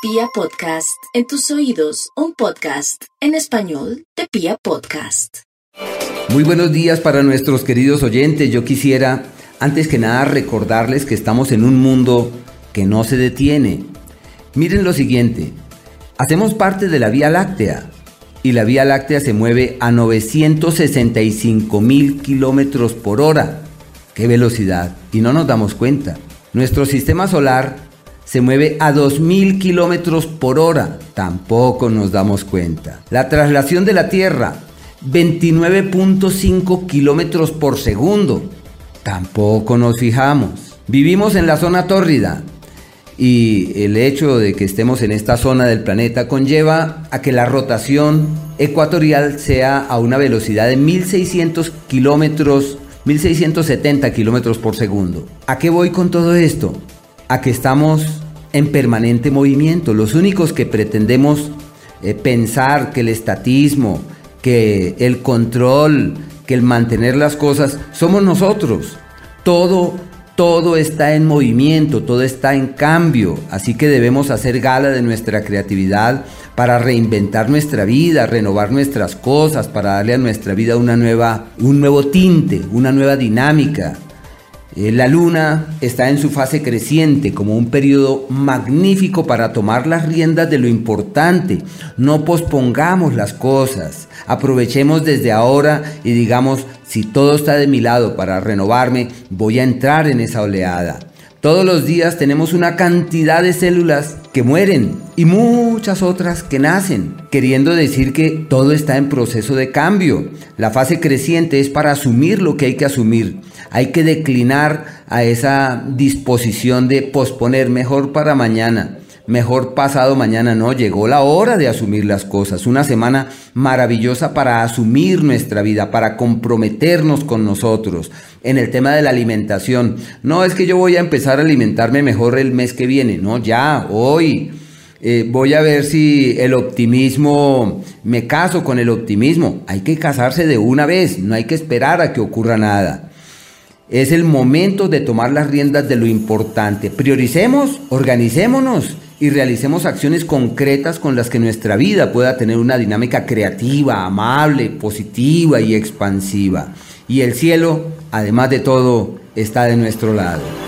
Pia Podcast, en tus oídos, un podcast en español de Pia Podcast. Muy buenos días para nuestros queridos oyentes. Yo quisiera, antes que nada, recordarles que estamos en un mundo que no se detiene. Miren lo siguiente, hacemos parte de la Vía Láctea y la Vía Láctea se mueve a 965 mil kilómetros por hora. ¡Qué velocidad! Y no nos damos cuenta. Nuestro sistema solar se mueve a 2.000 kilómetros por hora. Tampoco nos damos cuenta. La traslación de la Tierra, 29.5 kilómetros por segundo. Tampoco nos fijamos. Vivimos en la zona tórrida y el hecho de que estemos en esta zona del planeta conlleva a que la rotación ecuatorial sea a una velocidad de 1.600 kilómetros, 1.670 kilómetros por segundo. ¿A qué voy con todo esto? A que estamos en permanente movimiento. Los únicos que pretendemos eh, pensar que el estatismo, que el control, que el mantener las cosas, somos nosotros. Todo, todo está en movimiento, todo está en cambio. Así que debemos hacer gala de nuestra creatividad para reinventar nuestra vida, renovar nuestras cosas, para darle a nuestra vida una nueva, un nuevo tinte, una nueva dinámica. Eh, la luna está en su fase creciente como un periodo magnífico para tomar las riendas de lo importante. No pospongamos las cosas. Aprovechemos desde ahora y digamos, si todo está de mi lado para renovarme, voy a entrar en esa oleada. Todos los días tenemos una cantidad de células que mueren y muchas otras que nacen, queriendo decir que todo está en proceso de cambio. La fase creciente es para asumir lo que hay que asumir. Hay que declinar a esa disposición de posponer mejor para mañana mejor pasado mañana, no, llegó la hora de asumir las cosas, una semana maravillosa para asumir nuestra vida, para comprometernos con nosotros en el tema de la alimentación. No es que yo voy a empezar a alimentarme mejor el mes que viene, no, ya, hoy. Eh, voy a ver si el optimismo, me caso con el optimismo. Hay que casarse de una vez, no hay que esperar a que ocurra nada. Es el momento de tomar las riendas de lo importante. Prioricemos, organicémonos y realicemos acciones concretas con las que nuestra vida pueda tener una dinámica creativa, amable, positiva y expansiva. Y el cielo, además de todo, está de nuestro lado.